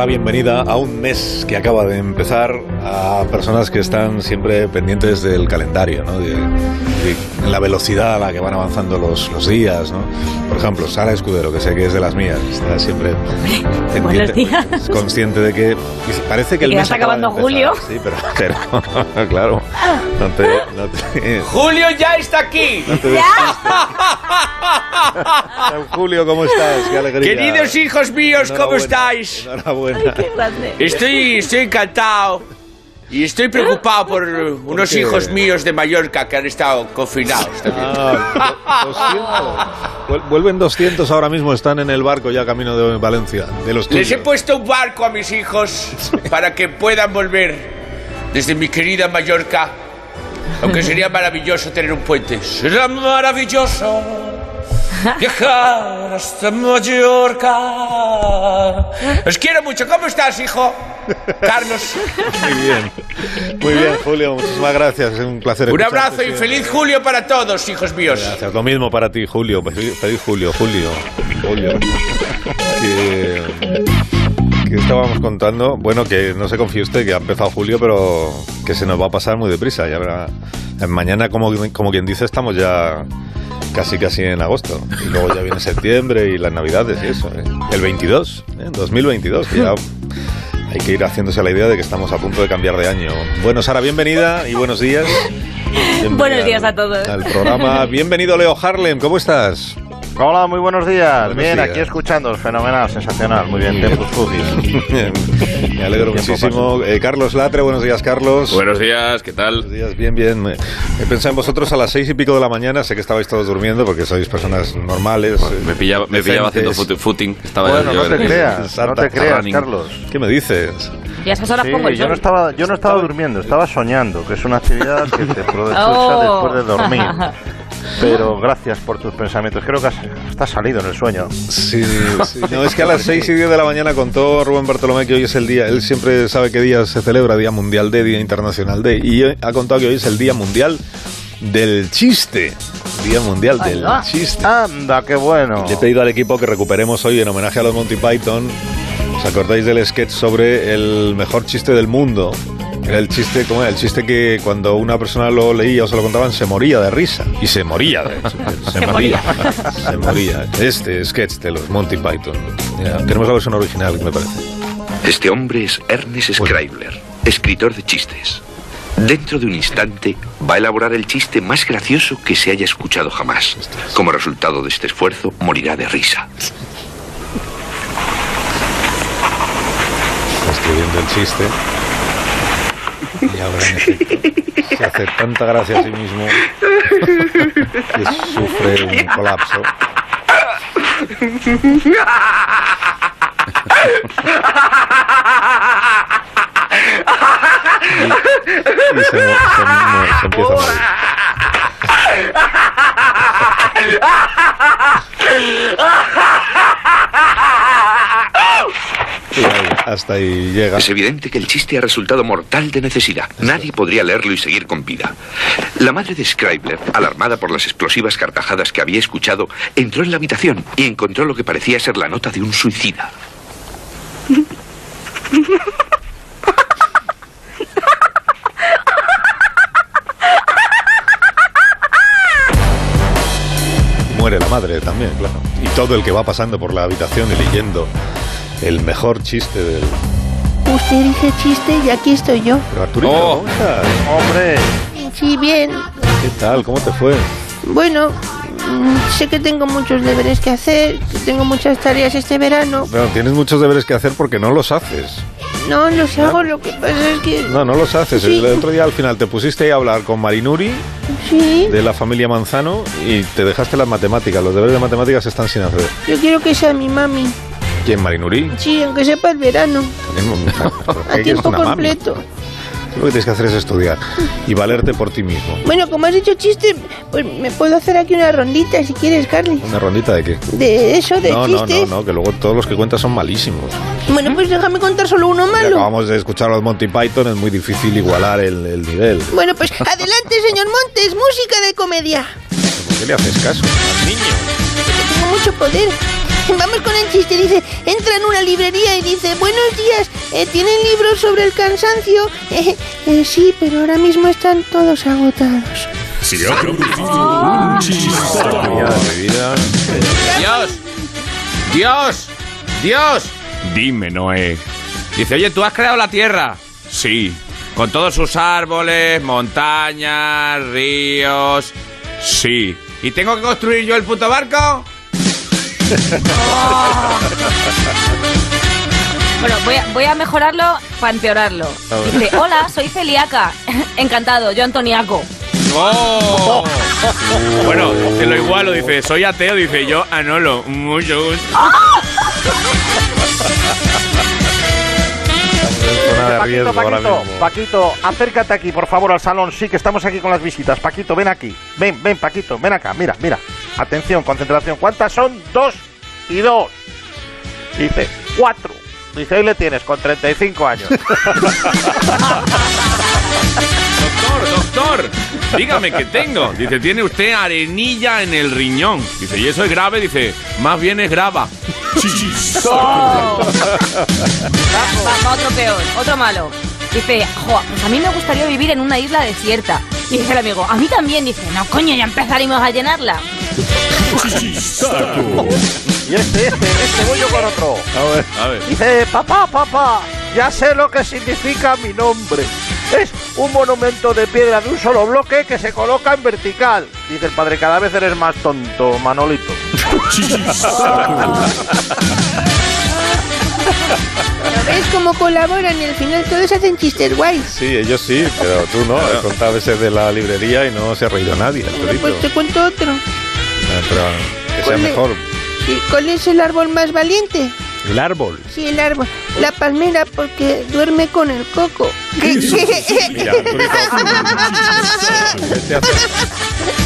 la bienvenida a un mes que acaba de empezar a personas que están siempre pendientes del calendario, ¿no? De, de la velocidad a la que van avanzando los, los días, ¿no? Por ejemplo, Sara Escudero, que sé que es de las mías, está siempre Buenos días. consciente de que y parece que el mes está acaba acabando empezar. julio. Sí, pero, pero claro, no te, no te- Julio ya está aquí. no te. Julio, ¿cómo estás? Qué alegría. Queridos hijos míos, ¿cómo estáis? Enhorabuena. Qué grande. Estoy, estoy encantado y estoy preocupado por unos hijos míos de Mallorca que han estado confinados también. Ah, 200. Vuel- Vuelven 200 ahora mismo, están en el barco ya camino de Valencia, de los Les he puesto un barco a mis hijos para que puedan volver desde mi querida Mallorca. Aunque sería maravilloso tener un puente. Será maravilloso viajar hasta Mallorca. Os quiero mucho. ¿Cómo estás, hijo? Carlos. Muy bien, muy bien, Julio, muchísimas gracias, es un placer Un abrazo y feliz Julio para todos, hijos míos. Gracias, lo mismo para ti, Julio, feliz, Julio, Julio, Julio. Que, que estábamos contando, bueno, que no se confíe usted que ha empezado Julio, pero que se nos va a pasar muy deprisa, ya verá. Mañana, como, como quien dice, estamos ya casi casi en agosto. Y luego ya viene septiembre y las navidades y eso. ¿eh? El 22, ¿eh? 2022, que ya hay que ir haciéndose la idea de que estamos a punto de cambiar de año. Bueno, Sara, bienvenida y buenos días. Bienvenida Buenos días a todos. Al programa. Bienvenido, Leo Harlem, ¿cómo estás? Hola, muy buenos días. Buenos bien, días. aquí escuchando, fenomenal, sensacional, muy bien, Tempus Fugis. Me alegro muchísimo. Eh, Carlos Latre, buenos días, Carlos. Buenos días, ¿qué tal? Buenos días, bien, bien. Me- He pensado en vosotros a las seis y pico de la mañana. Sé que estabais todos durmiendo porque sois personas normales. eh, Me pillaba, me pillaba haciendo footing. Estaba Bueno, no te creas, no te creas, running. Carlos. ¿Qué me dices? Y a esas horas Sí, pongo el yo no estaba, yo no estaba durmiendo, estaba soñando, que es una actividad que te produce Oh. después de dormir. Pero gracias por tus pensamientos. Creo que has, estás salido en el sueño. Sí, sí. No, es que a las seis y diez de la mañana contó Rubén Bartolomé que hoy es el día. Él siempre sabe qué día se celebra, Día Mundial de, Día Internacional de. Y ha contado que hoy es el Día Mundial del Chiste. Día Mundial del. Chiste. Anda, qué bueno. Le he pedido al equipo que recuperemos hoy en homenaje a los Monty Python. ¿Os acordáis del sketch sobre el mejor chiste del mundo? Era el chiste, ¿cómo era? El chiste que cuando una persona lo leía o se lo contaban se moría de risa. Y se moría, de hecho. Se, Se moría. se moría. Este sketch de los Monty Python. Ya, tenemos la versión original, me parece. Este hombre es Ernest Scribler, escritor de chistes. Dentro de un instante va a elaborar el chiste más gracioso que se haya escuchado jamás. Como resultado de este esfuerzo, morirá de risa. Está escribiendo el chiste. Se hace tanta gracia a sí mismo que sufre un colapso. Y, y se, se- se empieza a morir. Y ahí, hasta ahí llega. Es evidente que el chiste ha resultado mortal de necesidad. Nadie podría leerlo y seguir con vida. La madre de Scribler, alarmada por las explosivas carcajadas que había escuchado, entró en la habitación y encontró lo que parecía ser la nota de un suicida. Muere la madre también, claro. Y todo el que va pasando por la habitación y leyendo el mejor chiste del. Usted dice chiste y aquí estoy yo. Pero Arturito, Oh. ¿cómo estás? Hombre, Sí, bien. ¿Qué tal? ¿Cómo te fue? Bueno, mm, sé que tengo muchos deberes que hacer, que tengo muchas tareas este verano. Bueno, tienes muchos deberes que hacer porque no los haces. No, los hago, lo que pasa es que... No, no los haces. Sí. El otro día al final te pusiste a hablar con Marinuri Sí, de la familia Manzano y te dejaste las matemáticas. Los deberes de matemáticas están sin hacer. yo quiero que sea mi mami. ¿Quién, Marinuri? Sí, aunque sepa el verano, ¿Por qué a tiempo completo. Lo que tienes que hacer es estudiar y valerte por ti mismo. Bueno, como has dicho chiste, pues me puedo hacer aquí una rondita si quieres, Carly. ¿Una rondita de qué? De eso, de No, no, chistes. no, no, que luego todos los que cuentas son malísimos. Bueno, pues déjame contar solo uno malo. acabamos de escuchar a los Monty Python, es muy difícil igualar el, el nivel. Bueno, pues adelante, señor Montes, música de comedia. ¿Por qué le haces caso al niño? Tengo mucho poder. Vamos con el chiste. Dice, entra en una librería y dice, buenos días, eh, ¿tienen libros sobre el cansancio? Eh, eh, sí, pero ahora mismo están todos agotados. Se ha producido un. Dios, Dios, Dios. Dime, Noé. Dice, oye, ¿tú has creado la Tierra? Sí, Con todos sus árboles, montañas, ríos. sí. ¿Y tengo que construir yo el puto barco? Bueno, voy a, voy a mejorarlo para empeorarlo. Dice, hola, soy celíaca. Encantado, yo Antoniaco. ¡Oh! bueno, te lo igualo, dice, soy ateo, dice yo, Anolo. Mucho gusto. Paquito, Paquito. Paquito, acércate aquí, por favor, al salón. Sí, que estamos aquí con las visitas. Paquito, ven aquí. Ven, ven, Paquito, ven acá. Mira, mira. Atención, concentración. ¿Cuántas son? Dos y dos. Dice, cuatro. Dice, ahí le tienes, con 35 años. Doctor, doctor, dígame qué tengo. Dice, tiene usted arenilla en el riñón. Dice, ¿y eso es grave? Dice, más bien es grava. Va, va otro peor, otro malo. Dice, jo, pues a mí me gustaría vivir en una isla desierta. Y dice el amigo, a mí también. Dice, no, coño, ya empezaremos a llenarla. Y este, este, este, voy yo con otro. A ver. A ver. Dice, papá, papá, ya sé lo que significa mi nombre. Es un monumento de piedra de un solo bloque que se coloca en vertical. Dice el padre, cada vez eres más tonto, Manolito. ¿No ves cómo colaboran y al final todos hacen chistes guays? Sí, ellos sí, pero tú no. He contado ese de la librería y no se ha reído nadie. Bueno, pues te cuento otro. Ah, Pero que sea mejor. Sí, ¿Cuál es el árbol más valiente? El árbol. Sí, el árbol. La palmera porque duerme con el coco. Mira, Arturito. Vete a hacer,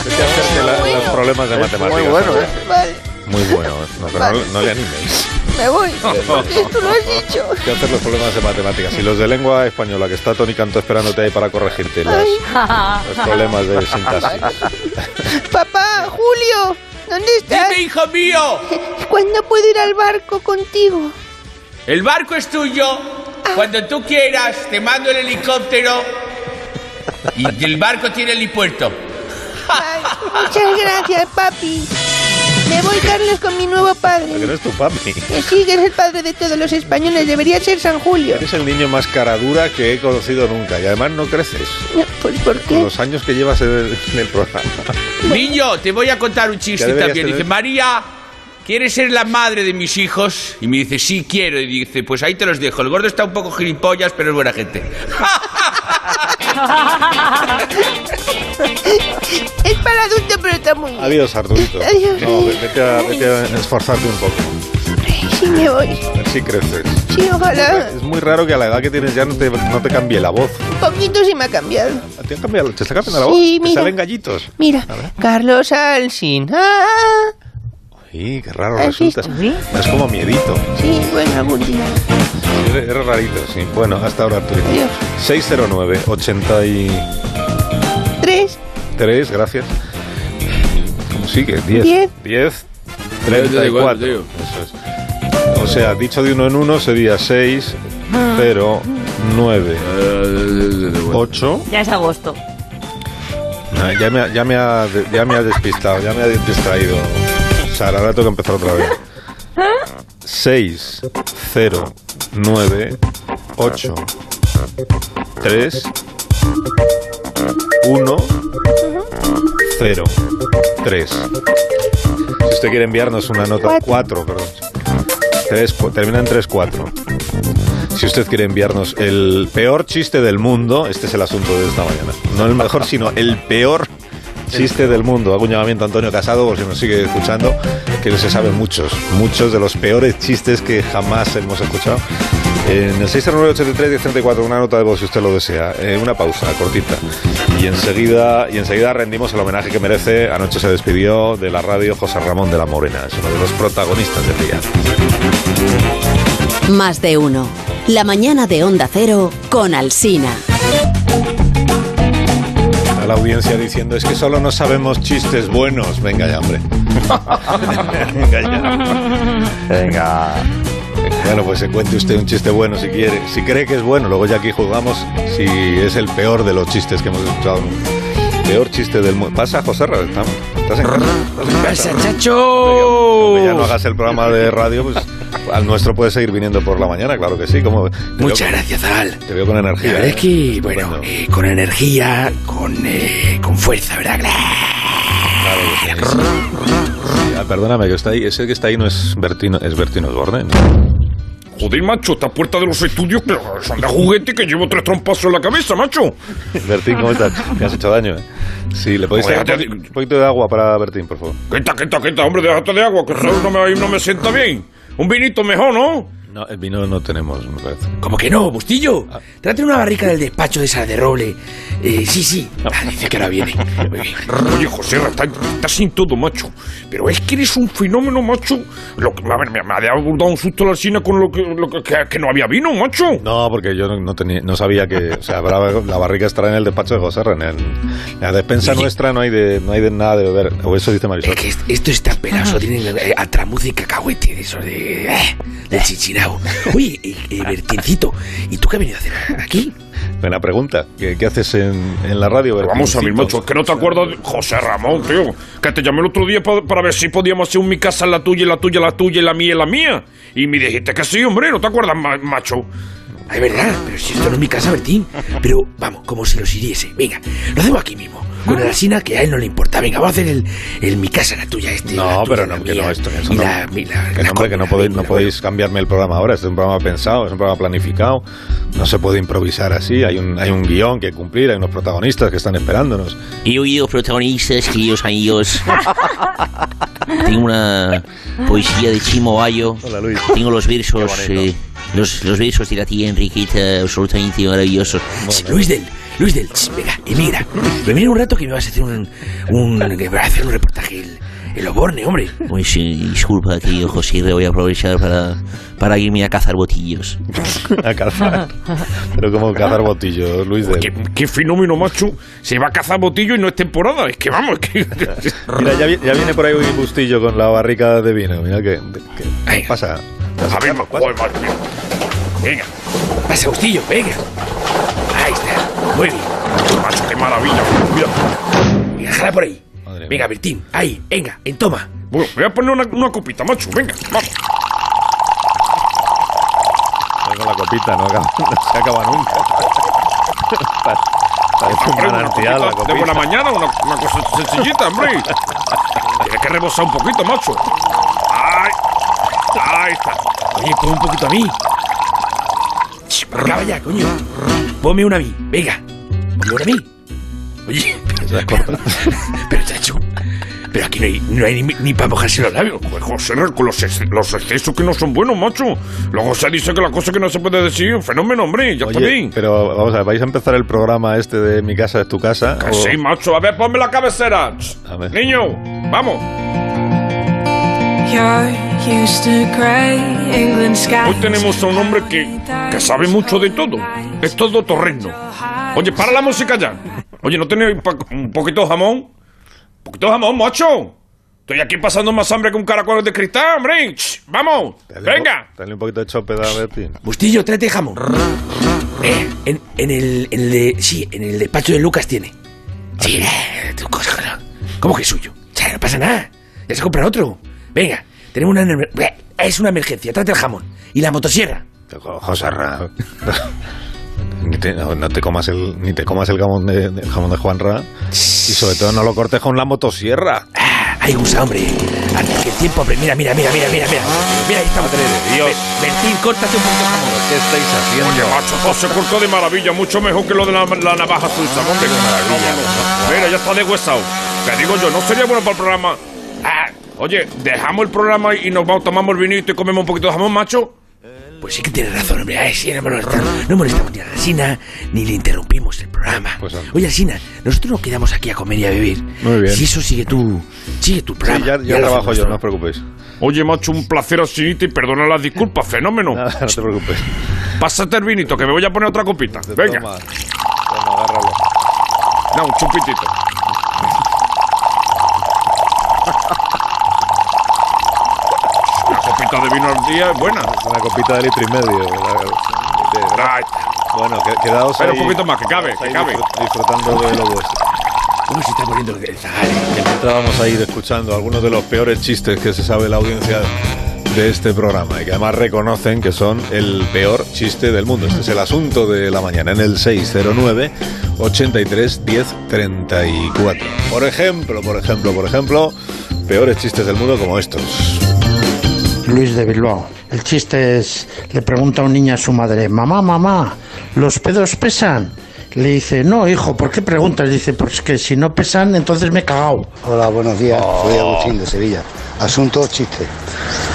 vete a hacerte la- los problemas de Es matemáticas. muy bueno, ¿eh? Vale, Muy bueno. No, pero no, no le animéis. me voy. Porque tú lo has dicho. Hay que hacer los problemas de matemáticas. Y los de lengua española, que está Tony Canto esperándote ahí para corregirte Ay, los problemas de sintaxis. papá, Julio, ¿dónde estás? Dime, hijo mío, ¿Cuándo puedo ir al barco contigo? el barco es tuyo. Cuando tú quieras, te mando el helicóptero. Y el barco tiene helipuerto. Ay, muchas gracias, papi. Me voy, Carlos, con mi nuevo Que padre. no es tu papi. Que sí, que es el padre de todos los españoles. Debería ser San Julio. Eres el niño más cara dura que he conocido nunca. Y además no creces. Pues, ¿por Con qué? los años que llevas en el, en el programa. Niño, te voy a contar un chiste también. tener- Dice, María, ¿quieres ser la madre de mis hijos? Y me dice, sí quiero. Y dice, pues ahí te los dejo. El gordo está un poco gilipollas, pero es buena gente. Es para adultos, pero está muy bien. Adiós, Arturito. Adiós. No, ve- vete a, vete a esforzarte un poco. Sí, me voy. A ver si creces. Sí, ojalá. Es muy raro que a la edad que tienes ya no te, no te cambie la voz. Un poquito sí me ha cambiado. ¿Te, han cambiado, ¿Te está cambiando la voz? Sí, ¿Te mira. salen gallitos? Mira, Carlos Alsin. Ah, Sí, qué raro ¿Has resulta. visto? Es como miedito. sí, bueno, algún día. Eres rarito, sí. Bueno, hasta ahora, Arturito. Adiós. 609 83 Tres. gracias. ¿Cómo sigue? 10. Diez. 10. Da igual, 34. tío. Eso es. O sea, dicho de uno en uno sería 6, 0, 9, 8. Ya es agosto. Ah, ya, me, ya, me ha, ya me ha despistado, ya me ha distraído. Sara, ahora tengo que empezar otra vez. 6, 0, 9, 8, 3, 1, 0, 3. Si usted quiere enviarnos una nota, Cuatro. 4, perdón. Termina en 3, 4. Si usted quiere enviarnos el peor chiste del mundo, este es el asunto de esta mañana. No el mejor, sino el peor chiste del mundo. Hago un llamamiento a Antonio Casado, por si nos sigue escuchando, que se saben muchos, muchos de los peores chistes que jamás hemos escuchado. En el 609-83-1034, una nota de voz si usted lo desea. Eh, una pausa cortita. Y enseguida, y enseguida rendimos el homenaje que merece. Anoche se despidió de la radio José Ramón de la Morena. Es uno de los protagonistas del día. Más de uno. La mañana de Onda Cero con Alsina. La audiencia diciendo es que solo no sabemos chistes buenos. Venga ya, hombre. Venga ya. Venga. Bueno, pues se cuente usted un chiste bueno si quiere. Si cree que es bueno, luego ya aquí juzgamos si es el peor de los chistes que hemos escuchado. Peor chiste del mundo. Pasa, José Ra, ¿Estás en casa? ¿Estás en casa? ¡Pasa, chacho! Ya no hagas el programa de radio, pues al nuestro puedes seguir viniendo por la mañana, claro que sí. Como, Muchas gracias, Zal. Te veo con energía. La verdad ¿eh? es que, bueno, Estupendo. eh, con energía, con, eh, con fuerza, ¿verdad? Claro que sí, sí. Ah, perdóname, que está ahí. Ese que está ahí no es Bertino, es Bertino Osborne. ¿no? Joder, macho, esta puerta de los estudios que son de juguete que llevo tres trompazos en la cabeza, macho. Bertín, ¿cómo estás? Me has hecho daño, ¿eh? Sí, ¿le podéis te un poquito de agua para Bertín, por favor? Quita, quita, quita, hombre, déjate de agua, que solo no me, no me sienta bien. Un vinito mejor, ¿no? No, el vino no tenemos, me parece. ¿Cómo que no, Bustillo? Trate una barrica del despacho de esa de roble. Eh, sí, sí. Ah, dice que ahora viene. Oye, José, estás está sin todo, macho. Pero es que eres un fenómeno, macho. Lo que, a ver, me, me ha dado un susto la alcina con lo que, lo que, que- que no había vino, macho. No, porque yo no, no tenía, no sabía que, o sea, la barrica estará en el despacho de José En, el- en la despensa nuestra no hay de, no hay de nada de beber. O eso dice Marisol. Es que est- esto está pelazo. Tienen eh, atramuce y cacahuete de eso de... eh, del Oye, eh, eh, Bertincito, ¿y tú qué has venido a hacer aquí? Buena pregunta. ¿Qué, qué haces en, en la radio, vamos a ver, Bertincito? macho, es que no te acuerdas de José Ramón, tío. Que te llamé el otro día pa- para ver si podíamos hacer un mi casa, la tuya, la tuya, la tuya, la mía, y la mía. Y me dijiste que sí, hombre, ¿no te acuerdas, ma- macho? Ay, verdad, pero si esto no es mi casa, Bertín. Pero vamos, como si los hiriese. Venga, lo hacemos aquí mismo. Con el asina que a él no le importa. Venga, vamos a hacer el, el mi casa, la tuya, este. No, la tuya, pero no, que no, esto, eso no. la- la- que hombre, que no podéis, no podéis cambiarme el programa ahora. Este es un programa pensado, es un programa planificado. No se puede improvisar así. Hay un, hay un guion que cumplir, hay unos protagonistas que están esperándonos. He oído protagonistas, queridos amigos. Tengo una poesía de Chimo Bayo. Hola, Luis. Tengo los versos, eh, los, los versos de la tía Enriqueta, absolutamente maravillosos. Ch, Luis del, Luis del, ch, venga, emigra. Emigra un rato que me vas a hacer un, un que me vas a hacer un reportaje el, el Oborne, hombre. Pues sí, disculpa, querido José, voy a aprovechar para, para irme a cazar botillos. A cazar. Pero como cazar botillos, Luis de. ¿Qué, qué fenómeno, macho. Se va a cazar botillo y no es temporada. Es que vamos, es que. Mira, ya, vi- ya viene por ahí un bustillo con la barrica de vino. Mira que. que- Ay. ¿Qué pasa? A ver. Venga, Pasa, Bustillo, venga. Ahí está, muy bien. macho, qué maravilla. Mira. Venga, déjala por ahí. Madre mía. Venga, Bertín, ahí, venga, en toma. Bueno, voy a poner una, una copita, macho. Venga, vamos. Con la copita, no, acaba- no se acaba nunca. Parece un manantial la copita de buena mañana, una, una cosa sencillita, hombre. Tiene que rebosar un poquito, macho. Ay, ahí está. Oye, pon un poquito a mí. Venga, vaya, coño. Ponme una a mí, venga. Ponme una a mí. Oye, corta. pero chacho. Pero aquí no hay, no hay ni, ni para mojarse los labios. Pues José, con los, ex- los excesos que no son buenos, macho. Luego se dice que la cosa que no se puede decir, un fenómeno, hombre, ya está Oye, bien. pero vamos a ver, ¿vais a empezar el programa este de Mi casa es tu casa? Que o- Sí, macho, a ver, ponme la cabecera. A ver. Niño, vamos. Hoy tenemos a un hombre que, que sabe mucho de todo. Es todo torreno. Oye, para la música ya. Oye, ¿no tenéis un poquito de jamón? ¿Un poquito de jamón, macho? Estoy aquí pasando más hambre que un caracol de cristal, hombre. ¡Vamos! Dale un po- ¡Venga! Dale un poquito de chope a Bertín. Bustillo, tráete jamón. Eh, en, en el, en el de, sí, en el despacho de Lucas tiene. Sí, eh, tu cosa. ¿Cómo que es suyo? Ya, no pasa nada. Ya se compra otro. Venga, tenemos una... emer- eh, Es una emergencia, trate el jamón. Y la motosierra. José Ra. Ni te, no, no te comas el, ni te comas el jamón de, de- jamón de Juan Ra. Y sobre todo no lo cortes con la motosierra. Ah, ahí gusta, hombre. Antes que el tiempo... hombre, Mira, mira, mira, mira, mira, mira. Mira, ahí estamos. Madre de Dios. Ber- Bertín, córtate un poquito de jamón. ¿Qué estáis haciendo? Macho, José cortó de maravilla, mucho mejor que lo de la, la navaja suiza, hombre. No, no. Mira, ya está deshuesado. Te digo yo, no sería bueno para el programa. Oye, dejamos el programa y nos vamos, tomamos el vinito y comemos un poquito de jamón, macho. Pues sí que tienes razón, hombre. Ay, sí, no molestamos, no molestamos ni a la Alsina, ni le interrumpimos el programa. Pues. Oye, Alsina, nosotros nos quedamos aquí a comer y a beber. Muy bien. Si eso sigue tú, sigue tu Sí, programa. ya, ya lo trabajo yo, no os preocupéis. Oye, macho, un placer así y perdona las disculpas, fenómeno. Nada, no te preocupes. Pásate el vinito, que me voy a poner otra copita. Venga. Toma, toma, agárralo. No, un chupitito. Copita de vino al día es buena. Una copita de litro y medio. de- Bueno, que- quedaos Pero ahí. un poquito más, que cabe, que ahí cabe. disfrut- Disfrutando de lo vuestro. Uy, se está poniendo el zagale. Mientras vamos a ir escuchando algunos de los peores chistes que se sabe la audiencia de este programa y que además reconocen que son el peor chiste del mundo. Este es el asunto de la mañana en el 609 83 10 34. Por ejemplo, por ejemplo, por ejemplo, peores chistes del mundo como estos. Luis de Bilbao. El chiste es, le pregunta a un niño a su madre, mamá, mamá, ¿los pedos pesan? Le dice, no, hijo, ¿por qué preguntas? Dice, pues que si no pesan, entonces me he cagado. Hola, buenos días. Soy Agustín de Sevilla. Asunto chiste.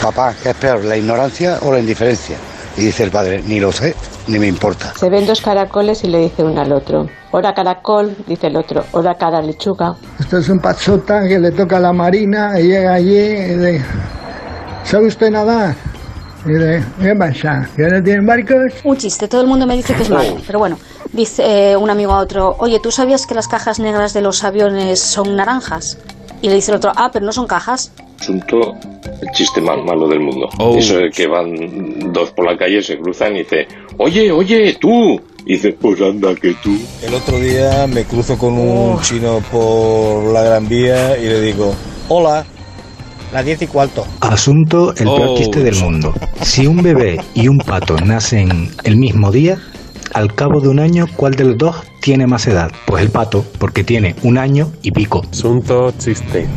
Papá, ¿qué es peor, la ignorancia o la indiferencia? Y dice el padre, ni lo sé, ni me importa. Se ven dos caracoles y le dice uno al otro. Hora caracol, dice el otro. Hora cara lechuga. Esto es un pachota que le toca a la marina y llega allí y dice, ¿sabe usted nadar? Y dice, ¿qué pasa? ¿Que no tienen barcos? Un chiste, todo el mundo me dice que es malo, pero bueno, dice eh, un amigo a otro, oye, ¿tú sabías que las cajas negras de los aviones son naranjas? Y le dice el otro, ah, pero no son cajas. asunto el chiste más malo del mundo. Eso de que van dos por la calle, se cruzan y dice, oye, oye, tú. Y dice, pues anda que tú. El otro día me cruzo con un chino por la Gran Vía y le digo, hola, las diez y cuarto. Asunto el peor Oh. chiste del mundo. Si un bebé y un pato nacen el mismo día, al cabo de un año, ¿cuál de los dos tiene más edad? Pues el pato, porque tiene un año y pico. Asunto chiste.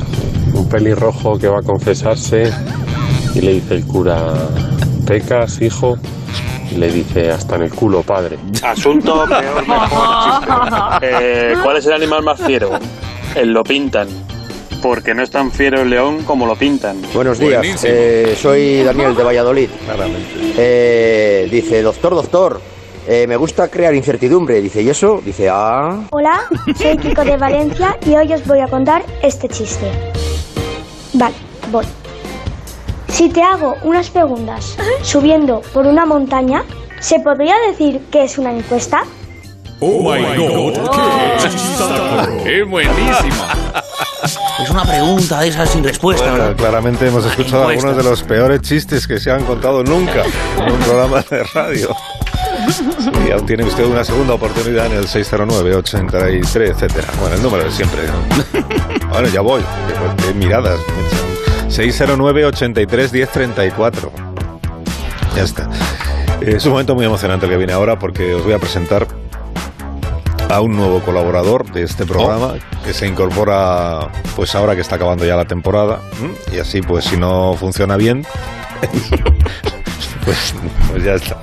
Un pelirrojo que va a confesarse y le dice el cura, ¿pecas, hijo? Y le dice, hasta en el culo, padre. Asunto peor, mejor, chiste. Eh, ¿Cuál es el animal más fiero? El lo pintan. Porque no es tan fiero el león como lo pintan. Buenos días, eh, soy Daniel de Valladolid. Eh, dice, doctor, doctor, eh, me gusta crear incertidumbre. Dice, ¿y eso? Dice, ah... Hola, soy Kiko de Valencia y hoy os voy a contar este chiste. Vale, voy. Si te hago unas preguntas subiendo por una montaña, ¿se podría decir que es una encuesta? Oh my god, qué Es buenísima. Es una pregunta de esas sin respuesta, Bueno, ¿verdad? claramente hemos escuchado algunos de los peores chistes que se han contado nunca en un programa de radio. Y aún tiene usted una segunda oportunidad en el 609, 83, etcétera. Bueno, el número de siempre. ¿no? Bueno, ya voy. Qué, qué miradas. 609, 83, 10, 34. Ya está. Es un momento muy emocionante el que viene ahora porque os voy a presentar a un nuevo colaborador de este programa que se incorpora pues ahora que está acabando ya la temporada y así pues si no funciona bien pues, pues ya está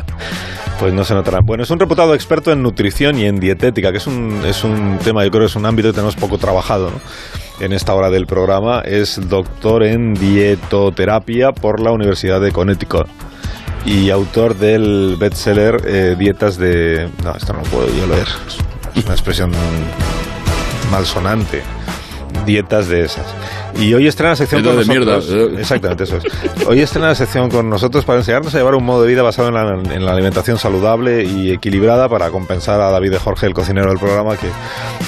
pues no se notará. Bueno, es un reputado experto en nutrición y en dietética, que es un, es un tema, yo creo que es un ámbito que tenemos poco trabajado ¿no? en esta hora del programa. Es doctor en dietoterapia por la Universidad de Connecticut y autor del bestseller eh, Dietas de... No, esto no lo puedo yo leer. Es una expresión malsonante. Dietas de esas. Y hoy estrena la sección Dietas con de nosotros. mierda. Exactamente, eso es. Hoy estrena la sección con nosotros para enseñarnos a llevar un modo de vida basado en la, en la alimentación saludable y equilibrada para compensar a David de Jorge, el cocinero del programa, que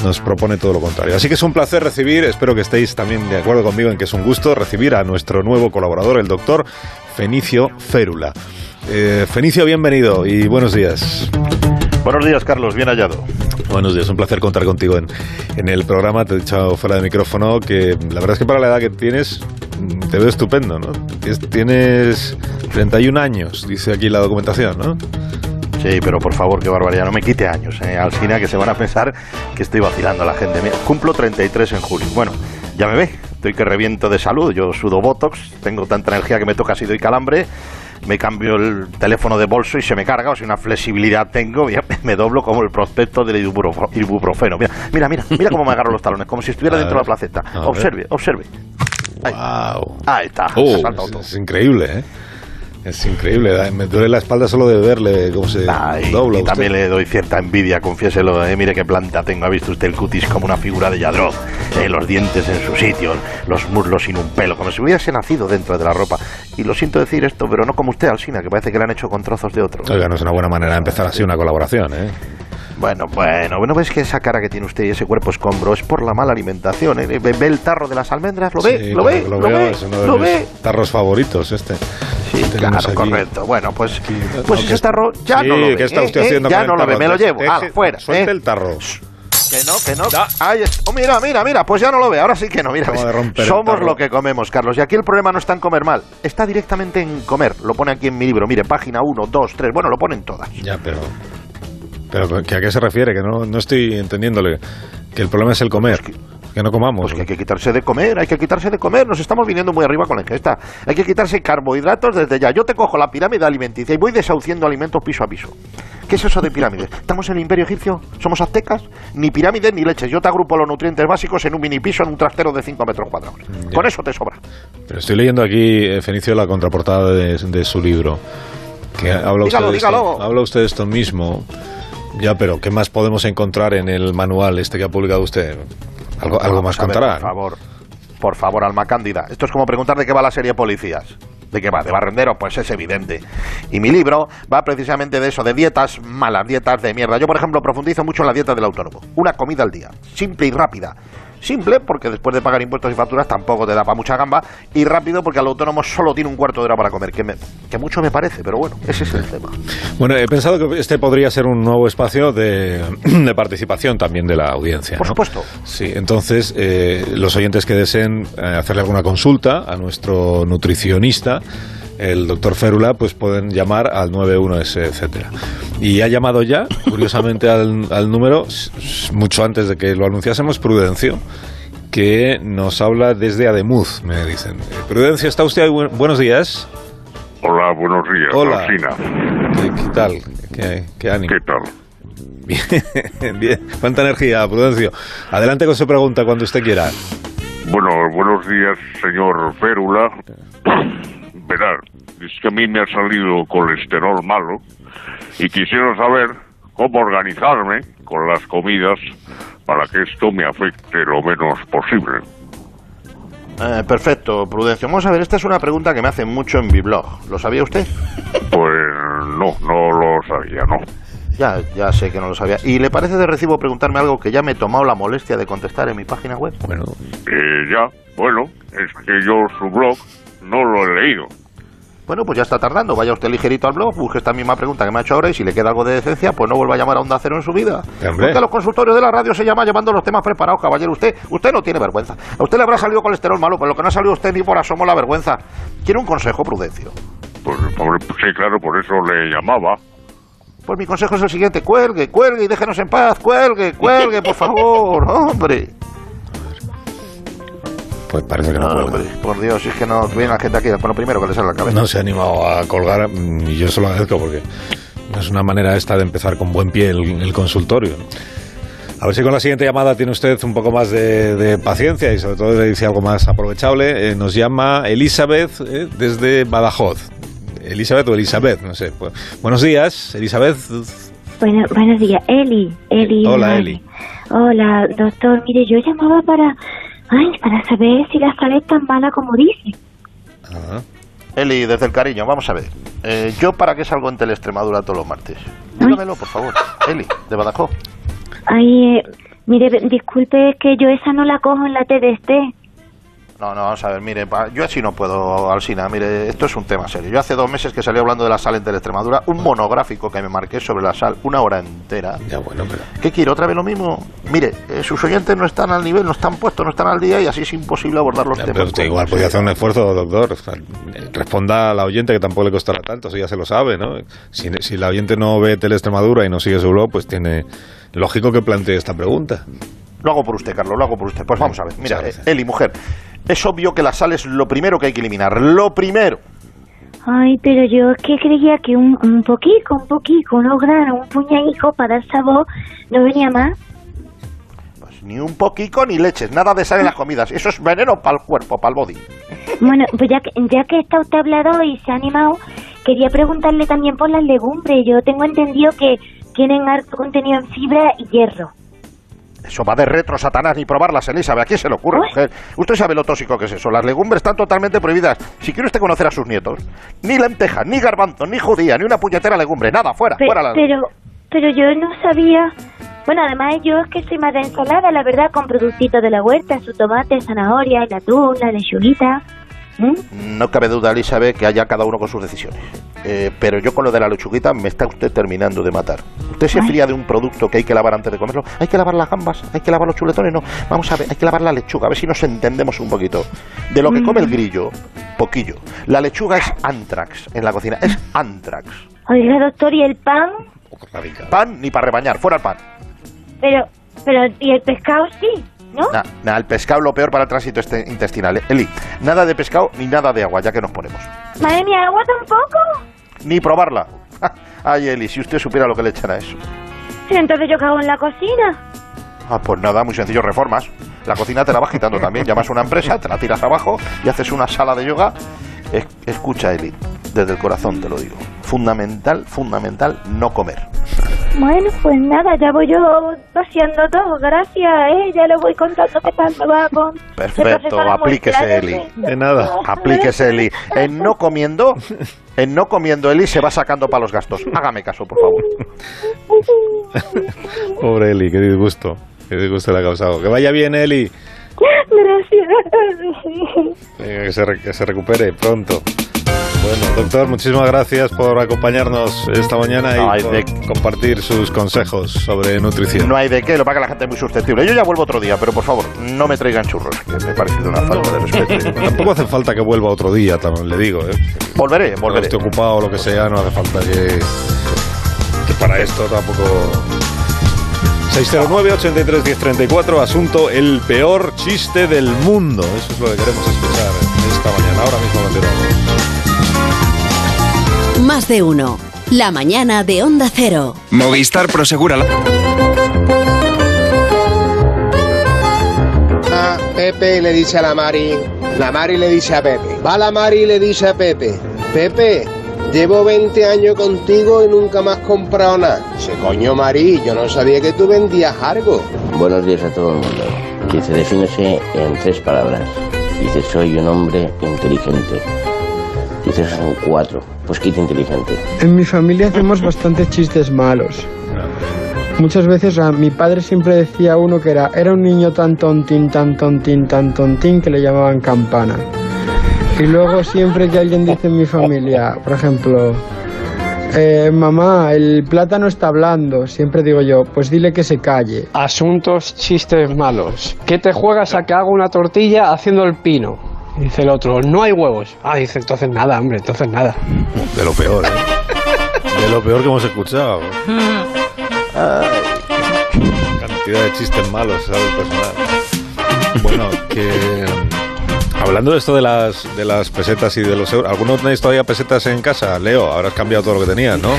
nos propone todo lo contrario. Así que es un placer recibir, espero que estéis también de acuerdo conmigo en que es un gusto recibir a nuestro nuevo colaborador, el doctor Fenicio Férula. Eh, Fenicio, bienvenido y buenos días. Buenos días, Carlos, bien hallado. Buenos días, un placer contar contigo en, en el programa. Te he dicho fuera de micrófono que la verdad es que para la edad que tienes mm, te veo estupendo, ¿no? Tienes- Tienes 31 años, dice aquí la documentación, ¿no? Sí, pero por favor, qué barbaridad, no me quite años, eh, Alsina, que se van a pensar que estoy vacilando a la gente. Mira, cumplo 33 en julio. Bueno, ya me ve, estoy que reviento de salud, yo sudo Botox, tengo tanta energía que me toca si doy calambre, me cambio el teléfono de bolso y se me carga, o sea, una flexibilidad tengo, me doblo como el prospecto del ibupro- ibuprofeno. Mira, mira, mira, mira cómo me agarro los talones, como si estuviera A dentro de la placeta. Observe, observe. Wow. Ahí está, Oh, es, es increíble, ¿eh? Es increíble, me duele la espalda solo de verle cómo se Ay, dobla. y usted. también le doy cierta envidia, confiéselo, eh, mire qué planta tengo, ha visto usted el cutis como una figura de Yadrov, eh, los dientes en su sitio, los muslos sin un pelo, como si hubiese nacido dentro de la ropa. Y lo siento decir esto, pero no como usted, Alsina, que parece que le han hecho con trozos de otro. Oiga, no es una buena manera de empezar así una colaboración, ¿eh? Bueno, bueno, bueno, ves que esa cara que tiene usted y ese cuerpo escombro es por la mala alimentación, ¿eh? ¿Ve, el tarro de las almendras? ¿Lo ve? Sí, ¿Lo ve? que ¿Lo, veo, tarros favoritos este. Sí, Claro, correcto. Bueno, pues, pues no, ese tarro ya sí, no lo ve. ¿qué está ¿eh? usted ¿eh? haciendo Ya con el no lo ve, me lo llevo. Ah, fuera. Suelte ¿eh? el tarro. Que no, que no. Ahí. Oh, mira, mira, mira, pues ya no lo ve. Ahora sí que no, mira. Somos lo que comemos, Carlos. Y aquí el problema no está en comer mal, está directamente en comer. Lo pone aquí en mi libro. Mire, página 1, 2, 3. Bueno, lo ponen todas. Ya, pero. Pero ¿que ¿a qué se refiere? Que no, no estoy entendiéndole. Que el problema es el comer. Que no comamos. Pues que hay que quitarse de comer, hay que quitarse de comer. Nos estamos viniendo muy arriba con la ingesta. Hay que quitarse carbohidratos desde ya. Yo te cojo la pirámide alimenticia y voy desahuciendo alimentos piso a piso. ¿Qué es eso de pirámides? ¿Estamos en el imperio egipcio? ¿Somos aztecas? Ni pirámides ni leches. Yo te agrupo los nutrientes básicos en un mini piso en un trastero de 5 metros cuadrados. Con eso te sobra. Pero estoy leyendo aquí, eh, Fenicio, la contraportada de, de su libro. Que habla Dígalo, usted. Esto, habla usted de esto mismo. Ya, pero ¿qué más podemos encontrar en el manual este que ha publicado usted? Algo, algo más contará. Por favor, por favor, Alma Cándida. Esto es como preguntar de qué va la serie Policías. ¿De qué va? ¿De barrendero? Pues es evidente. Y mi libro va precisamente de eso, de dietas malas, dietas de mierda. Yo, por ejemplo, profundizo mucho en la dieta del autónomo. Una comida al día, simple y rápida. Simple porque después de pagar impuestos y facturas tampoco te da para mucha gamba. Y rápido porque el autónomo solo tiene un cuarto de hora para comer, que, me- que mucho me parece, pero bueno, ese es el tema. Bueno, he pensado que este podría ser un nuevo espacio de, de participación también de la audiencia. Por ¿no? supuesto. Sí, entonces eh, los oyentes que deseen eh, hacerle alguna consulta a nuestro nutricionista, el doctor Férula, pues pueden llamar al 91S, etcétera. Y ha llamado ya, curiosamente, al, al número, mucho antes de que lo anunciásemos, Prudencio, que nos habla desde Ademuz, me dicen. Eh, Prudencio, ¿está usted ahí? Bu- buenos días. Hola, buenos días, Hola. ¿Qué, qué tal? ¿Qué, qué ánimo? ¿Qué tal? Bien, bien. ¿Cuánta energía, Prudencio? Adelante con su pregunta cuando usted quiera. Bueno, buenos días, señor Férula. Es que a mí me ha salido colesterol malo y quisiera saber cómo organizarme con las comidas para que esto me afecte lo menos posible. Eh, perfecto, Prudencio. Vamos a ver, esta es una pregunta que me hacen mucho en mi blog. ¿Lo sabía usted? Pues no, no lo sabía, no. Ya, ya sé que no lo sabía. ¿Y le parece de recibo preguntarme algo que ya me he tomado la molestia de contestar en mi página web? Bueno. Eh, ya, bueno, es que yo su blog no lo he leído. Bueno, pues ya está tardando. Vaya usted ligerito al blog, busque esta misma pregunta que me ha hecho ahora y si le queda algo de decencia, pues no vuelva a llamar a Onda Cero en su vida. Hombre. Porque a los consultorios de la radio se llama llevando los temas preparados, caballero. Usted usted no tiene vergüenza. A usted le habrá salido colesterol malo, pero lo que no ha salido usted ni por asomo la vergüenza. ¿Quiere un consejo, Prudencio? Pues, por- sí, claro, por eso le llamaba. Pues mi consejo es el siguiente. Cuelgue, cuelgue y déjenos en paz. Cuelgue, cuelgue, por favor. Hombre. Pues parece que no, cuelga. Hombre, por Dios, si es que no viene la gente aquí. Bueno, primero que le sale la cabeza. No se ha animado a colgar mm, y yo se lo agradezco porque no es una manera esta de empezar con buen pie el, el consultorio. ¿no? A ver si con la siguiente llamada tiene usted un poco más de, de paciencia y sobre todo le dice algo más aprovechable. Eh, nos llama Elizabeth eh, desde Badajoz. Elizabeth o Elizabeth, no sé. Pues, buenos días, Elizabeth. Bueno, buenos días, Eli. Eli. Hola. Eli. Hola, doctor. Mire, yo llamaba para, ay, para saber si la sal es tan mala como dice. Eli, desde el cariño, vamos a ver. Eh, ¿Yo para qué salgo en Teleextremadura todos los martes? Dígamelo, por favor. Eli, de Badajoz. Ay, eh, mire, disculpe, es que yo esa no la cojo en la TDST. No, no, vamos a ver, mire, yo así no puedo, Alsina, mire, esto es un tema serio. Yo hace dos meses que salí hablando de la sal en Teleextremadura, un monográfico que me marqué sobre la sal, una hora entera. Ya, bueno, pero... ¿Qué quiere? ¿Otra vez lo mismo? Mire, eh, sus oyentes no están al nivel, no están puestos, no están al día y así es imposible abordar los Pero temas. usted igual podía hacer un esfuerzo, doctor. Responda a la oyente que tampoco le costará tanto, eso ya se lo sabe, ¿no? Si, si la oyente no ve Teleextremadura y no sigue su blog, pues tiene lógico que plantee esta pregunta. Lo hago por usted, Carlos, lo hago por usted. Pues vamos a ver, mira, eh, Eli, mujer, es obvio que la sal es lo primero que hay que eliminar, lo primero. Ay, pero yo es que creía que un, un poquito, un poquito, unos granos, un puñadico para dar sabor, no venía más. Ni un poquito ni leches, nada de sal en las comidas. Eso es veneno para el cuerpo, para el body. Bueno, pues ya que, ya que está usted hablado y se ha animado, quería preguntarle también por las legumbres. Yo tengo entendido que tienen alto contenido en fibra y hierro. Eso va de retro, Satanás, ni probarlas, Elizabeth. ¿A quién se le ocurre, mujer? Usted sabe lo tóxico que es eso. Las legumbres están totalmente prohibidas. Si quiere usted conocer a sus nietos, ni lenteja, ni garbanzo, ni judía, ni una puñetera legumbre. Nada, fuera, Pe- fuera la... pero, pero yo no sabía, Bueno, además yo es que soy más de ensalada, la verdad, con productitos de la huerta, su tomate, zanahoria, el atún, la lechuguita. ¿Mm? No cabe duda, Elizabeth, que haya cada uno con sus decisiones. Eh, pero yo con lo de la lechuguita me está usted terminando de matar. ¿Usted se fría de un producto que hay que lavar antes de comerlo? ¿Hay que lavar las gambas? ¿Hay que lavar los chuletones? No. Vamos a ver, hay que lavar la lechuga, a ver si nos entendemos un poquito. De lo que come el grillo, poquillo. La lechuga es antrax en la cocina, es antrax. Oiga, doctor, ¿y el pan? Pan ni para rebañar, fuera el pan. Pero, pero, ¿y el pescado sí? ¿No? Nada, nah, el pescado lo peor para el tránsito este- intestinal. ¿eh? Eli, nada de pescado ni nada de agua, ya que nos ponemos. Madre mía, agua tampoco. Ni probarla. Ay, Eli, si usted supiera lo que le echan a eso. Entonces yo cago en la cocina. Ah, pues nada, muy sencillo, reformas. La cocina te la vas quitando también. Llamas a una empresa, te la tiras abajo y haces una sala de yoga. Es- escucha, Eli, desde el corazón te lo digo. Fundamental, fundamental, no comer. Bueno, pues nada, ya voy yo vaciando todo, gracias, ¿eh? Ya le voy contando qué tal va con... Perfecto, aplíquese, Eli. De nada. Aplíquese, Eli. En no comiendo, en no comiendo, Eli se va sacando para los gastos. Hágame caso, por favor. Pobre Eli, qué disgusto. Qué disgusto le ha causado. Que vaya bien, Eli. Gracias. Venga, que, se re- que se recupere pronto. Bueno, doctor, muchísimas gracias por acompañarnos esta mañana y No hay por de- compartir sus consejos sobre nutrición. No hay de qué, lo que la gente es muy susceptible. Yo ya vuelvo otro día, pero por favor, no me traigan churros, que me parece una falta de respeto. Tampoco hace falta que vuelva otro día, también le digo. ¿eh? Volveré, volveré. Esté ocupado o lo que sea, no hace falta que, que para esto tampoco... 609-83-1034, asunto el peor chiste del mundo. Eso es lo que queremos escuchar esta mañana. Ahora mismo continuamos. Más de uno. La mañana de Onda Cero. Movistar Prosegura. la- Ah, Pepe le dice a la Mari, la Mari le dice a Pepe, va la Mari y le dice a Pepe, Pepe, llevo 20 años contigo y nunca has comprado nada. Dice, coño Mari, yo no sabía que tú vendías algo. Buenos días a todo el mundo. Dice, defínese en tres palabras. Dice, soy un hombre inteligente. Dice, son cuatro. Pues quita inteligente. En mi familia hacemos bastantes chistes malos. Muchas veces a mi padre siempre decía uno que era era un niño tan tontín, tan tontín, tan tontín que le llamaban campana. Y luego siempre que alguien dice en mi familia, por ejemplo, eh, mamá, el plátano está hablando, siempre digo yo, pues dile que se calle. Asuntos, chistes malos. ¿Qué te juegas a que hago una tortilla haciendo el pino? Dice el otro, no hay huevos. Ah, dice, entonces nada, hombre, entonces nada. De lo peor, ¿eh? De lo peor que hemos escuchado. Cantidad de chistes malos, ¿sabes? Personal. Bueno, que... Hablando de esto de las, de las pesetas y de los euros, ¿alguno tenéis todavía pesetas en casa? Leo, habrás cambiado todo lo que tenías, ¿no?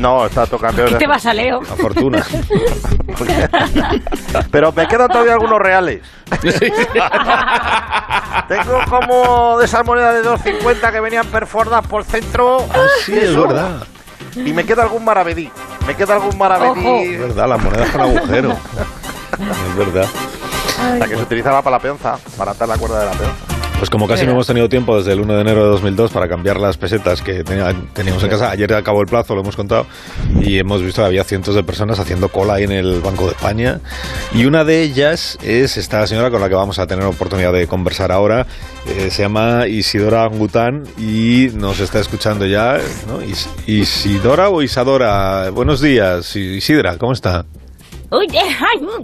No, está todo cambiado. ¿Qué te vas a Leo? A fortuna. Pero me quedan todavía algunos reales. Tengo como de esas monedas de 2.50 que venían perforadas por centro. sí, es Eso. verdad. Y me queda algún maravedí. Me queda algún maravedí. Es verdad, las monedas con agujero. Es verdad. La que se utilizaba para la peonza, para atar la cuerda de la peonza. Pues como casi no hemos tenido tiempo desde el 1 de enero de 2002 para cambiar las pesetas que tenía- teníamos en casa, ayer acabó el plazo, lo hemos contado, y hemos visto que había cientos de personas haciendo cola ahí en el Banco de España. Y una de ellas es esta señora con la que vamos a tener oportunidad de conversar ahora. Eh, se llama Isidora Angután y nos está escuchando ya. ¿no? Is- Isidora o Isadora, buenos días. Isidra, ¿cómo está? Usted,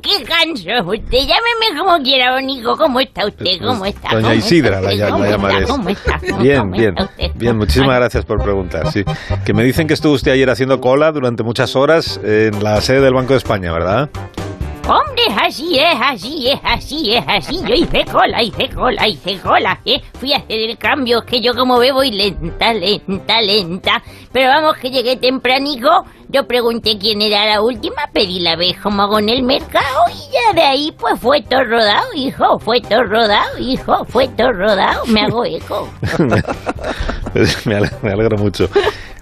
qué canso. Usted llámeme como quiera, Bonico. ¿Cómo está usted? ¿Cómo está? Doña ¿Cómo Isidra, la, llamaré. ¿Cómo está? ¿Cómo- Bien, bien, bien. Muchísimas gracias por preguntar. Sí, que me dicen que estuvo usted ayer haciendo cola durante muchas horas en la sede del Banco de España, ¿verdad? Hombre, así es, así es, así es, así. Yo hice cola, hice cola, hice cola, ¿eh? Fui a hacer el cambio, que yo como bebo y lenta, lenta, lenta. Pero vamos, que llegué tempranico. Yo pregunté quién era la última, pedí la vez como hago en el mercado y ya de ahí pues fue todo rodado, hijo, fue todo rodado, hijo, fue todo rodado. Me hago eco. me, ale- me alegro mucho.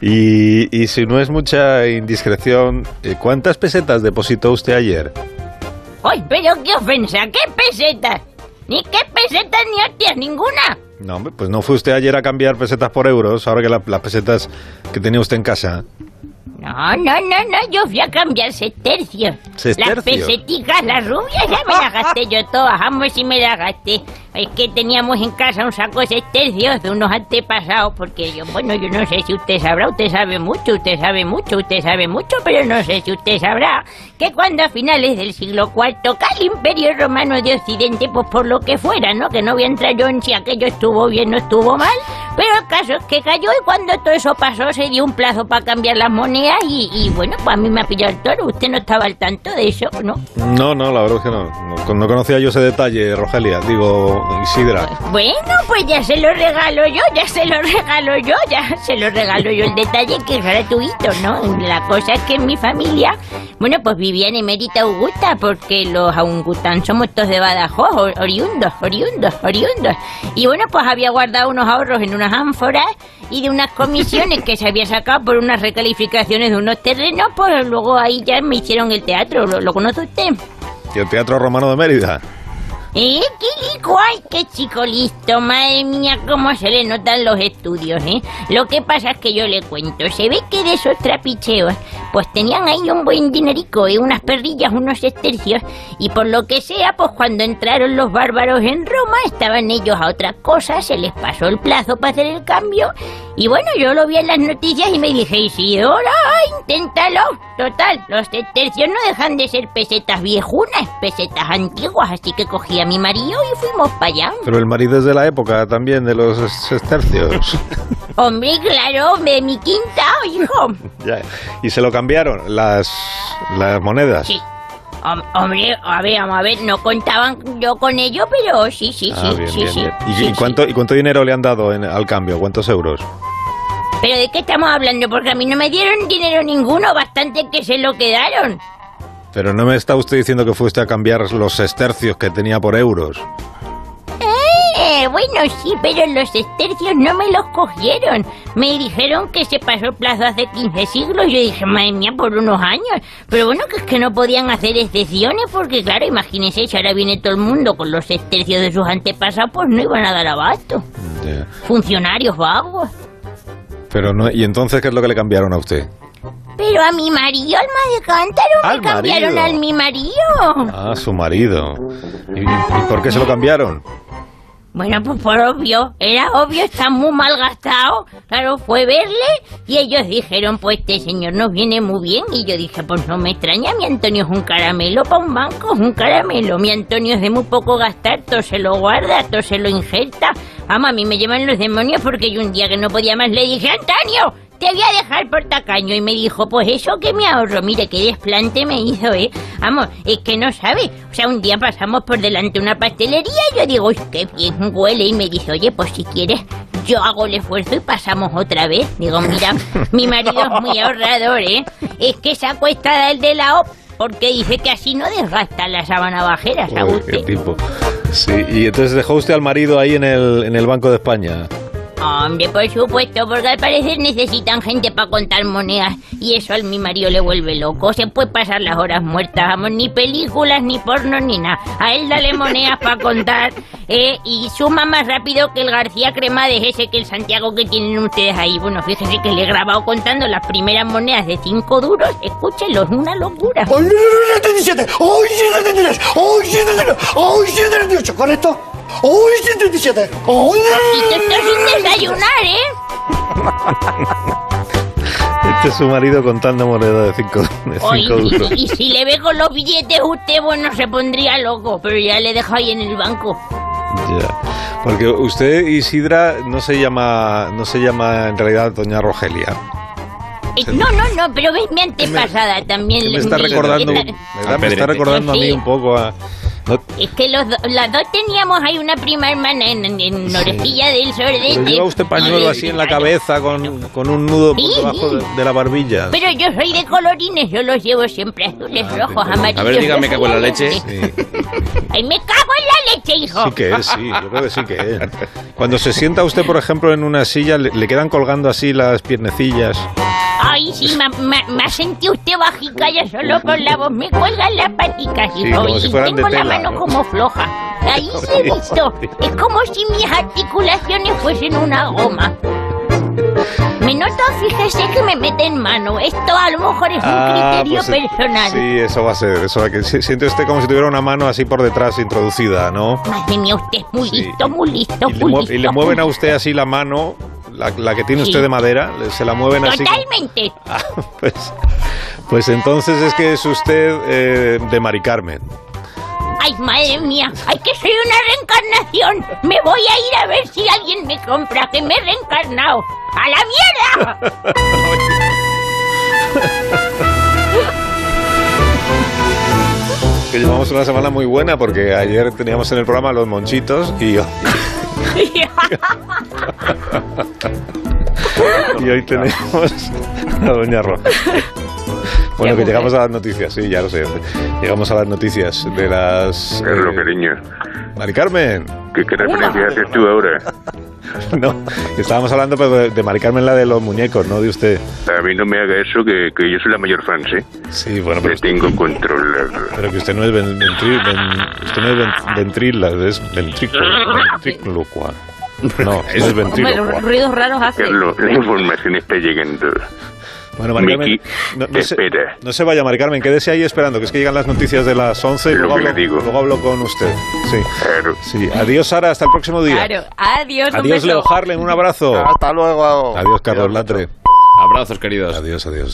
Y, y si no es mucha indiscreción, eh, ¿cuántas pesetas depositó usted ayer? ¡Ay, pero qué ofensa! ¿Qué pesetas? Ni qué pesetas ni hostias, ninguna. No, hombre, pues no fue usted ayer a cambiar pesetas por euros, ahora que la- las pesetas que tenía usted en casa. No, no, no, no, yo fui a cambiar tercios. Las Sestercios. peseticas, las rubias, ya me las gasté yo todas, vamos si me las gasté. Es que teníamos en casa un saco de de unos antepasados, porque yo, bueno, yo no sé si usted sabrá, usted sabe mucho, usted sabe mucho, usted sabe mucho, pero no sé si usted sabrá que cuando a finales del siglo IV cae el Imperio Romano de Occidente, pues por lo que fuera, ¿no? Que no voy a entrar yo en si aquello estuvo bien o estuvo mal, pero el caso es que cayó y cuando todo eso pasó se dio un plazo para cambiar las monedas y, y bueno, pues a mí me ha pillado el toro, usted no estaba al tanto de eso, ¿no? No, no, la verdad es que no. No, no conocía yo ese detalle, Rogelia. Digo, Isidra. Bueno, pues ya se lo regalo yo, ya se lo regalo yo, ya se lo regalo yo el detalle que es gratuito, ¿no? La cosa es que en mi familia, bueno, pues vivía en Emérita Augusta, porque los Aungután somos todos de Badajoz, or- oriundos, oriundos, oriundos. Y bueno, pues había guardado unos ahorros en unas ánforas y de unas comisiones que se había sacado por unas recalificaciones de unos terrenos, pues luego ahí ya me hicieron el teatro, ¿lo, lo conoce usted? Y el Teatro Romano de Mérida. ¿Eh? ¿Qué lico? ¡Ay, qué chico listo! Madre mía, cómo se le notan los estudios, ¿eh? Lo que pasa es que yo le cuento, se ve que de esos trapicheos, pues tenían ahí un buen dinerico, y unas perrillas, unos estercios, y por lo que sea, pues cuando entraron los bárbaros en Roma, estaban ellos a otra cosa, se les pasó el plazo para hacer el cambio, y bueno, yo lo vi en las noticias y me dije, Isidora, inténtalo. Total, los estercios no dejan de ser pesetas viejunas, pesetas antiguas, así que cogí a mi marido y fuimos para allá. Pero el marido es de la época también, de los sestercios. Hombre, claro, de mi quinta, hijo. Ya. Y se lo cambiaron las, las monedas. Sí. Hom- Hombre, a ver, vamos a ver, no contaban yo con ello, pero sí, sí, Ah, sí, bien, sí, bien, sí. bien. ¿Y, sí, y sí. cuánto, ¿Y cuánto dinero le han dado en- al cambio? ¿Cuántos euros? ¿Pero de qué estamos hablando? Porque a mí no me dieron dinero ninguno, bastante que se lo quedaron. Pero no me está usted diciendo que fuiste a cambiar los sestercios que tenía por euros. Eh, bueno, sí, pero los estercios no me los cogieron. Me dijeron que se pasó el plazo hace 15 siglos. Yo dije, madre mía, por unos años. Pero bueno, que es que no podían hacer excepciones porque, claro, imagínense, si ahora viene todo el mundo con los estercios de sus antepasados, pues no iban a dar abasto. Funcionarios vagos. Pero no, ¿Y entonces qué es lo que le cambiaron a usted? Pero a mi marido, alma de cántaro, Al me cambiaron marido. al mi marido. Ah, su marido. ¿Y, y por qué se lo cambiaron? Bueno, pues por obvio, era obvio, está muy mal gastado. Claro, fue verle y ellos dijeron, pues este señor nos viene muy bien. Y yo dije, pues no me extraña, mi Antonio es un caramelo para un banco, es un caramelo. Mi Antonio es de muy poco gastar, todo se lo guarda, todo se lo injerta. Vamos, a mí me llevan los demonios porque yo un día que no podía más le dije, Antonio, te voy a dejar por tacaño. Y me dijo, pues eso que me ahorro. Mire, qué desplante me hizo, ¿eh? Vamos, es que no sabe. O sea, un día pasamos por delante de una pastelería y yo digo, qué bien huele. Y me dice, oye, pues si quieres, yo hago el esfuerzo y pasamos otra vez. Digo, mira, mi marido es muy ahorrador, ¿eh? Es que se acuesta el de la OP porque dice que así no desgasta la sábana bajera, ¿sabe Uy, qué tipo. Sí, y entonces dejó usted al marido ahí en el, en el Banco de España. Hombre, por supuesto, porque al parecer necesitan gente para contar monedas y eso al mi marido le vuelve loco. Se puede pasar las horas muertas, vamos, ni películas, ni porno, ni nada. A él dale monedas para contar eh, y suma más rápido que el García Cremades ese que el Santiago que tienen ustedes ahí. Bueno, fíjense que le he grabado contando las primeras monedas de cinco duros. Escúchenlo, es una locura. ¡Hoy 77! ¡Hoy 73! ¡Hoy 73! ¡Hoy 78! ¿Con esto? ¡Hoy 77! ¡Hoy Y te estás sin desayunar, ¿eh? Este es su marido contando monedas de 5 de Oye, cinco y, duros. y si le ve con los billetes usted, bueno, se pondría loco, pero ya le dejo ahí en el banco. Ya. Porque usted, Isidra, no se llama, no se llama en realidad Doña Rogelia. Eh, no, no, no, pero ves mi antepasada también. Le- me está recordando. Me está recordando a mí un poco a... no- Es que los do- las dos teníamos ahí una prima hermana en, en, en Orejilla del pero Sordete. lleva usted pañuelo así en la cabeza con, con un nudo por Sí, debajo de, de la barbilla. Pero yo soy de colorines, yo los llevo siempre azules, rojos, amarillos. A ver, dígame, cago en la leche. Ay, me cago en la leche, hijo. Sí que es, sí, yo creo que sí que es. Cuando se sienta usted, por ejemplo, en una silla, le, le quedan colgando así las piernecillas. Ay, sí, me, ha sentido usted bajica ya solo con la voz. Me cuelgan las paticas, Sí, y si tengo la mano ¿no? como floja. Ahí se visto. Es como si mis articulaciones fuesen una goma. Me noto, fíjese que me mete en mano. Esto a lo mejor es un criterio pues, personal. Sí, eso va a ser. Eso va a que si- siente usted como si tuviera una mano así por detrás introducida, ¿no? Madre mía, usted es muy listo, muy listo, Y le, muy mue- listo. y le mueven a usted así la mano, la, la que tiene Sí. usted de madera, se la mueven así. Totalmente. Pues, pues entonces es que es usted eh, de Mari Carmen. Ay, madre mía. Ay, que soy una reencarnación. Me voy a ir a ver si alguien me compra, que me he reencarnado. ¡A la mierda! Que llevamos una semana muy buena porque ayer teníamos en el programa los monchitos y hoy, y hoy tenemos a Doña Roja. Bueno, que llegamos a las noticias, sí, ya lo sé. Llegamos a las noticias de las... Es lo cariño. Mari Carmen. ¿Qué, qué referencia haces tú ahora? No, estábamos hablando pero de, Mari Carmen, la de los muñecos, no de usted. A mí no me haga eso, que, que yo soy la mayor fan, ¿sí? Sí, bueno, pero... Le tengo controlado. Pero que usted no es ven- ventri- ven- usted no es ven- ventrila, es ventrículo. No, eso es ventrículo. los ruidos raros hace. Carlos, la información está llegando. Bueno, Mari Carmen, no, no se, espera. no se vaya, Mari Carmen, quédese ahí esperando, que es que llegan las noticias de las 11 y Lo luego hablo, digo. luego hablo con usted. Sí. sí. Adiós, Sara, hasta el próximo día. Claro. Adiós, Adiós. Leo Harlem, un abrazo. Hasta luego. Adiós, Carlos Latre. Abrazos, queridos. Adiós, adiós.